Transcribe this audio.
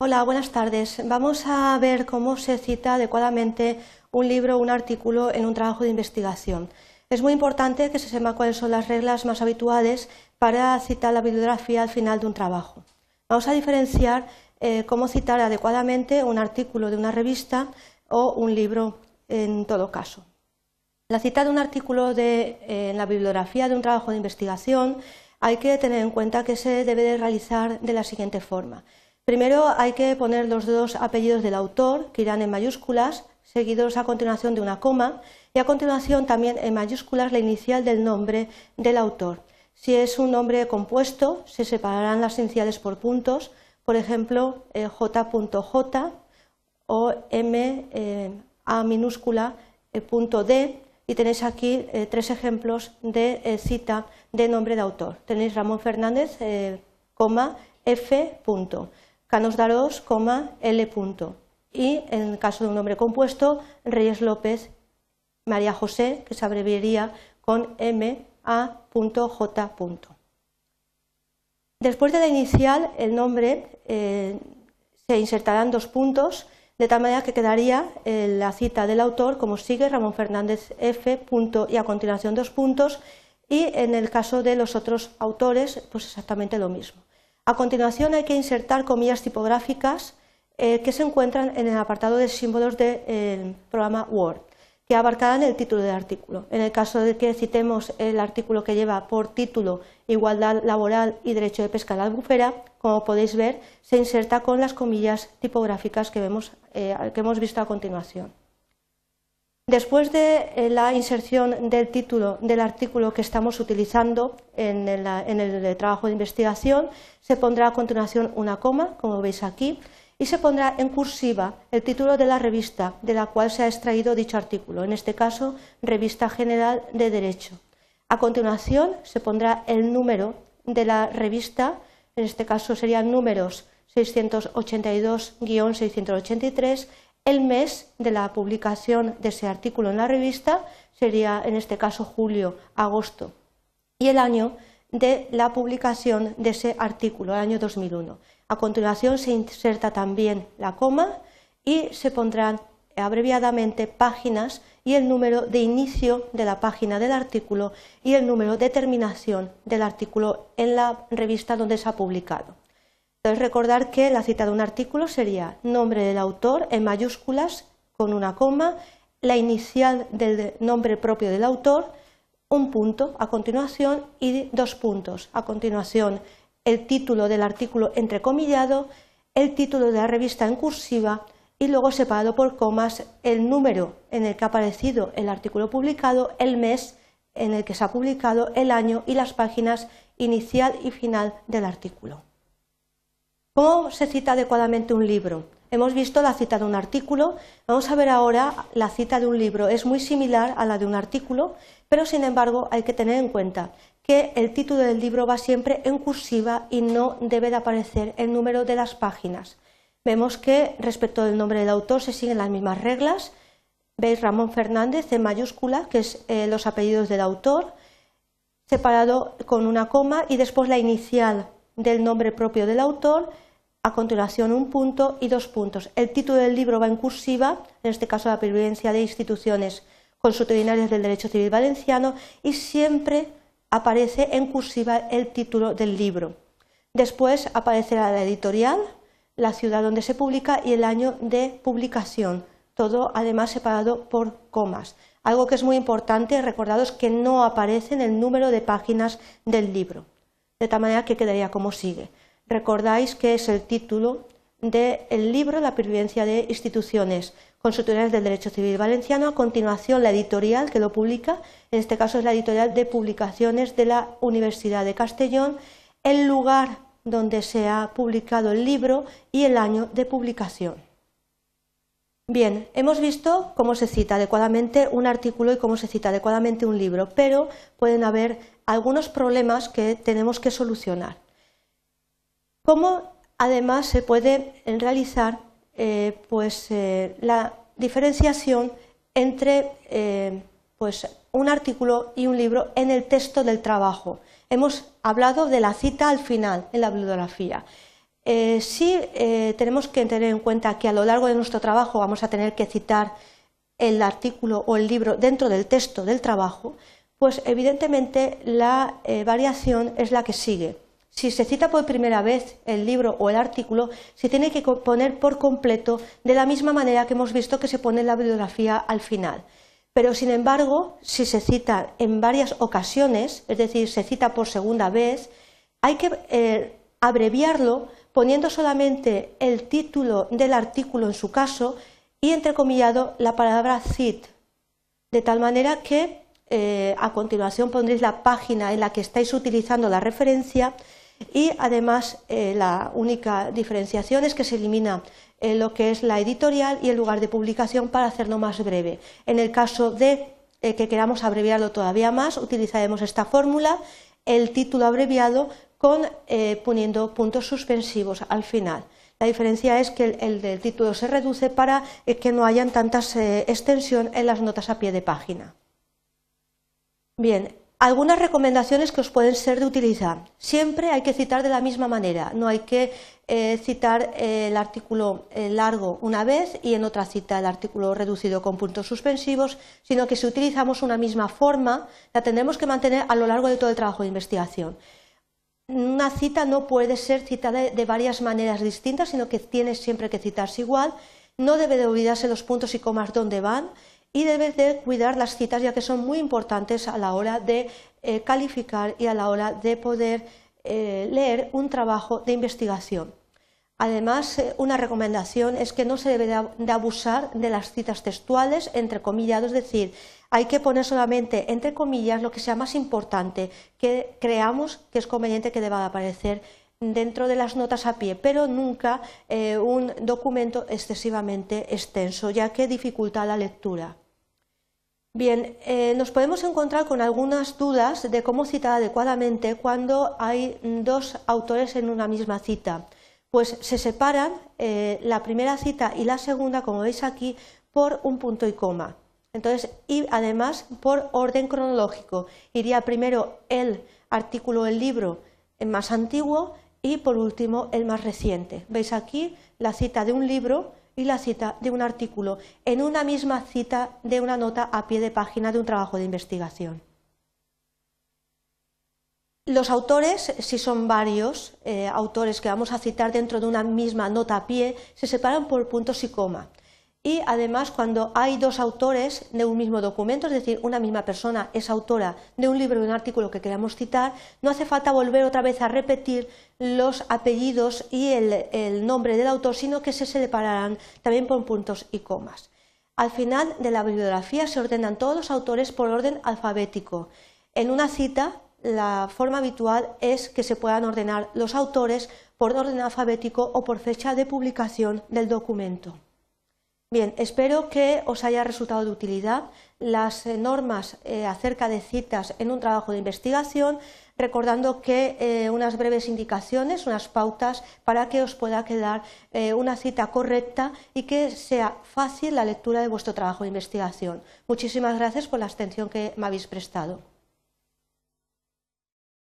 Hola, buenas tardes. Vamos a ver cómo se cita adecuadamente un libro o un artículo en un trabajo de investigación. Es muy importante que se sepa cuáles son las reglas más habituales para citar la bibliografía al final de un trabajo. Vamos a diferenciar eh, cómo citar adecuadamente un artículo de una revista o un libro en todo caso. La cita de un artículo en la bibliografía de un trabajo de investigación hay que tener en cuenta que se debe de realizar de la siguiente forma. Primero hay que poner los dos apellidos del autor, que irán en mayúsculas, seguidos a continuación de una coma, y a continuación también en mayúsculas la inicial del nombre del autor. Si es un nombre compuesto, se separarán las iniciales por puntos, por ejemplo, J.J eh, o M eh, A minúscula eh, D, y tenéis aquí tres ejemplos de cita de nombre de autor. Tenéis Ramón Fernández, coma, F. Canos Darós, L. Y en el caso de un nombre compuesto, Reyes López, María José, que se abreviaría con M. A. J. Después de la inicial, el nombre eh, se insertarán dos puntos, de tal manera que quedaría eh, la cita del autor como sigue, Ramón Fernández F. Punto, y a continuación dos puntos, y en el caso de los otros autores, pues exactamente lo mismo. A continuación hay que insertar comillas tipográficas eh, que se encuentran en el apartado de símbolos del programa Word, que abarcarán el título del artículo. En el caso de que citemos el artículo que lleva por título Igualdad laboral y derecho de pesca a la albufera, como podéis ver, se inserta con las comillas tipográficas que, eh, que hemos visto a continuación. Después de eh, la inserción del título del artículo que estamos utilizando en el, trabajo de investigación, se pondrá a continuación una coma, como veis aquí, y se pondrá en cursiva el título de la revista de la cual se ha extraído dicho artículo, en este caso, Revista General de Derecho. A continuación, se pondrá el número de la revista, en este caso serían números 682-683, el mes de la publicación de ese artículo en la revista sería, en este caso, julio, agosto, y el año de la publicación de ese artículo, el año 2001. A continuación se inserta también la coma y se pondrán abreviadamente páginas y el número de inicio de la página del artículo y el número de terminación del artículo en la revista donde se ha publicado. Entonces, recordar que la cita de un artículo sería nombre del autor en mayúsculas con una coma, la inicial del nombre propio del autor, un punto a continuación y dos puntos. A continuación, el título del artículo entrecomillado, el título de la revista en cursiva y luego separado por comas el número en el que ha aparecido el artículo publicado, el mes en el que se ha publicado, el año y las páginas inicial y final del artículo. ¿Cómo se cita adecuadamente un libro? Hemos visto la cita de un artículo, vamos a ver ahora la cita de un libro. Es muy similar a la de un artículo, pero sin embargo hay que tener en cuenta que el título del libro va siempre en cursiva y no debe de aparecer el número de las páginas. Vemos que respecto del nombre del autor se siguen las mismas reglas. Veis Ramón Fernández en mayúscula, que es eh, los apellidos del autor, separado con una coma y después la inicial del nombre propio del autor a continuación un punto y dos puntos. El título del libro va en cursiva, en este caso la pervivencia de instituciones consuetudinarias del derecho civil valenciano, y siempre aparece en cursiva el título del libro. Después aparecerá la editorial, la ciudad donde se publica y el año de publicación, todo además separado por comas. Algo que es muy importante, recordados que no aparece en el número de páginas del libro, de tal manera que quedaría como sigue. Recordáis que es el título del libro La pervivencia de instituciones consultoriales del derecho civil valenciano. A continuación, la editorial que lo publica, en este caso es la editorial de publicaciones de la Universidad de Castellón, el lugar donde se ha publicado el libro y el año de publicación. Bien, hemos visto cómo se cita adecuadamente un artículo y cómo se cita adecuadamente un libro, pero pueden haber algunos problemas que tenemos que solucionar cómo además se puede realizar eh, pues, eh, la diferenciación entre eh, pues, un artículo y un libro en el texto del trabajo. Hemos hablado de la cita al final en la bibliografía. Sí tenemos que tener en cuenta que a lo largo de nuestro trabajo vamos a tener que citar el artículo o el libro dentro del texto del trabajo, pues evidentemente la variación es la que sigue. Si se cita por primera vez el libro o el artículo, se tiene que poner por completo de la misma manera que hemos visto que se pone la bibliografía al final. Pero, sin embargo, si se cita en varias ocasiones, es decir, se cita por segunda vez, hay que eh, abreviarlo poniendo solamente el título del artículo en su caso y entrecomillado la palabra cit, de tal manera que eh, a continuación pondréis la página en la que estáis utilizando la referencia y además eh, la única diferenciación es que se elimina eh, lo que es la editorial y el lugar de publicación para hacerlo más breve. En el caso de que queramos abreviarlo todavía más, utilizaremos esta fórmula, el título abreviado con poniendo puntos suspensivos al final. La diferencia es que el, del título se reduce para que no haya tantas extensión en las notas a pie de página. Bien, algunas recomendaciones que os pueden ser de utilizar. Siempre hay que citar de la misma manera, no hay que eh, citar el artículo eh, largo una vez y en otra cita el artículo reducido con puntos suspensivos, sino que si utilizamos una misma forma, la tendremos que mantener a lo largo de todo el trabajo de investigación. Una cita no puede ser citada de, varias maneras distintas, sino que tiene siempre que citarse igual. No debe de olvidarse los puntos y comas donde van y debes de cuidar las citas ya que son muy importantes a la hora de eh, calificar y a la hora de poder eh, leer un trabajo de investigación. Además, eh, una recomendación es que no se debe de, abusar de las citas textuales, entre comillas, es decir, hay que poner solamente entre comillas lo que sea más importante, que creamos que es conveniente que deba aparecer dentro de las notas a pie, pero nunca eh, un documento excesivamente extenso, ya que dificulta la lectura. Bien, eh, nos podemos encontrar con algunas dudas de cómo citar adecuadamente cuando hay dos autores en una misma cita. Pues se separan eh, la primera cita y la segunda, como veis aquí, por un punto y coma. Entonces, y además por orden cronológico. Iría primero el artículo del libro más antiguo y por último, el más reciente. Veis aquí la cita de un libro y la cita de un artículo en una misma cita de una nota a pie de página de un trabajo de investigación. Los autores, si son varios eh, autores que vamos a citar dentro de una misma nota a pie, se separan por puntos y coma. Y además, cuando hay dos autores de un mismo documento, es decir, una misma persona es autora de un libro o de un artículo que queramos citar, no hace falta volver otra vez a repetir los apellidos y el, nombre del autor, sino que se separarán también por puntos y comas. Al final de la bibliografía se ordenan todos los autores por orden alfabético. En una cita, la forma habitual es que se puedan ordenar los autores por orden alfabético o por fecha de publicación del documento. Bien, espero que os haya resultado de utilidad las eh, normas eh, acerca de citas en un trabajo de investigación, recordando que eh, unas breves indicaciones, unas pautas para que os pueda quedar una cita correcta y que sea fácil la lectura de vuestro trabajo de investigación. Muchísimas gracias por la atención que me habéis prestado.